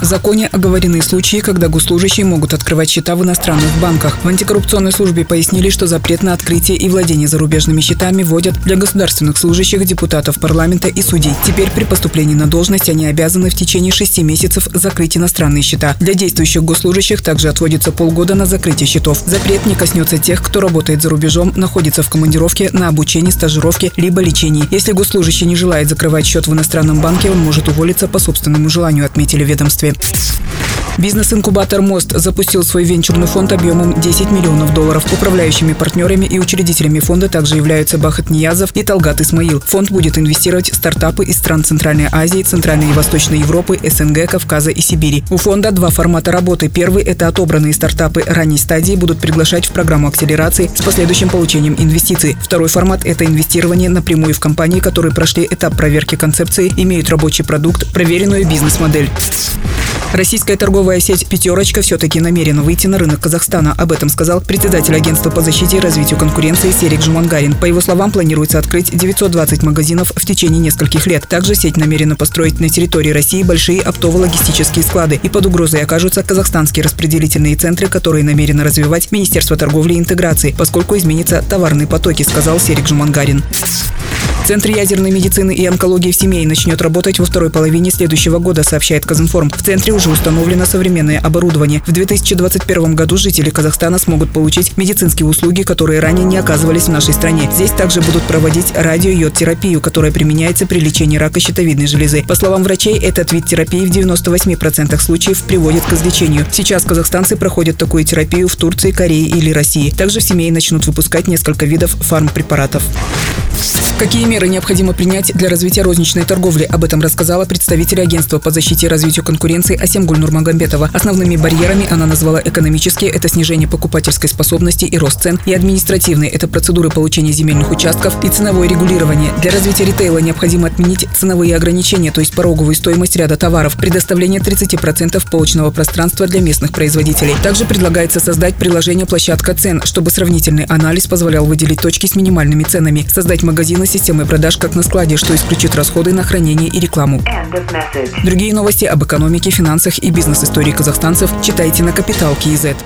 В законе оговорены случаи, когда госслужащие могут открывать счета в иностранных банках. В антикоррупционной службе пояснили, что запрет на открытие и владение зарубежными счетами вводят для государственных служащих, депутатов парламента и судей. Теперь при поступлении на должность они обязаны в течение шести месяцев закрыть иностранные счета. Для действующих госслужащих также отводится полгода на закрытие счетов. Запрет не коснется тех, кто работает за рубежом, находится в командировке, на обучении, стажировке либо лечении. Если госслужащий не желает закрывать счет в иностранном банке, он может уволиться по собственному желанию, отметили ведомстве ведомстве. Бизнес-инкубатор «Мост» запустил свой венчурный фонд объемом 10 миллионов долларов. Управляющими партнерами и учредителями фонда также являются Бахат Ниязов и Талгат Исмаил. Фонд будет инвестировать в стартапы из стран Центральной Азии, Центральной и Восточной Европы, СНГ, Кавказа и Сибири. У фонда два формата работы. Первый – это отобранные стартапы ранней стадии будут приглашать в программу акселерации с последующим получением инвестиций. Второй формат – это инвестирование напрямую в компании, которые прошли этап проверки концепции, имеют рабочий продукт, проверенную бизнес-модель. Российская торговая сеть «Пятерочка» все-таки намерена выйти на рынок Казахстана. Об этом сказал председатель агентства по защите и развитию конкуренции Серик Жумангарин. По его словам, планируется открыть 920 магазинов в течение нескольких лет. Также сеть намерена построить на территории России большие оптово-логистические склады. И под угрозой окажутся казахстанские распределительные центры, которые намерено развивать Министерство торговли и интеграции, поскольку изменятся товарные потоки, сказал Серик Жумангарин. Центр ядерной медицины и онкологии в семье начнет работать во второй половине следующего года, сообщает Казинформ. В центре уже установлено современное оборудование. В 2021 году жители Казахстана смогут получить медицинские услуги, которые ранее не оказывались в нашей стране. Здесь также будут проводить радиойод-терапию, которая применяется при лечении рака щитовидной железы. По словам врачей, этот вид терапии в 98% случаев приводит к излечению. Сейчас казахстанцы проходят такую терапию в Турции, Корее или России. Также в семье начнут выпускать несколько видов фармпрепаратов. Какие меры необходимо принять для развития розничной торговли? Об этом рассказала представитель агентства по защите и развитию конкуренции Асемгуль Нурмагомбетова. Основными барьерами она назвала экономические – это снижение покупательской способности и рост цен, и административные – это процедуры получения земельных участков и ценовое регулирование. Для развития ритейла необходимо отменить ценовые ограничения, то есть пороговую стоимость ряда товаров, предоставление 30% полочного пространства для местных производителей. Также предлагается создать приложение «Площадка цен», чтобы сравнительный анализ позволял выделить точки с минимальными ценами, создать магазины системы продаж как на складе, что исключит расходы на хранение и рекламу. Другие новости об экономике, финансах и бизнес-истории казахстанцев читайте на Капитал Киезет.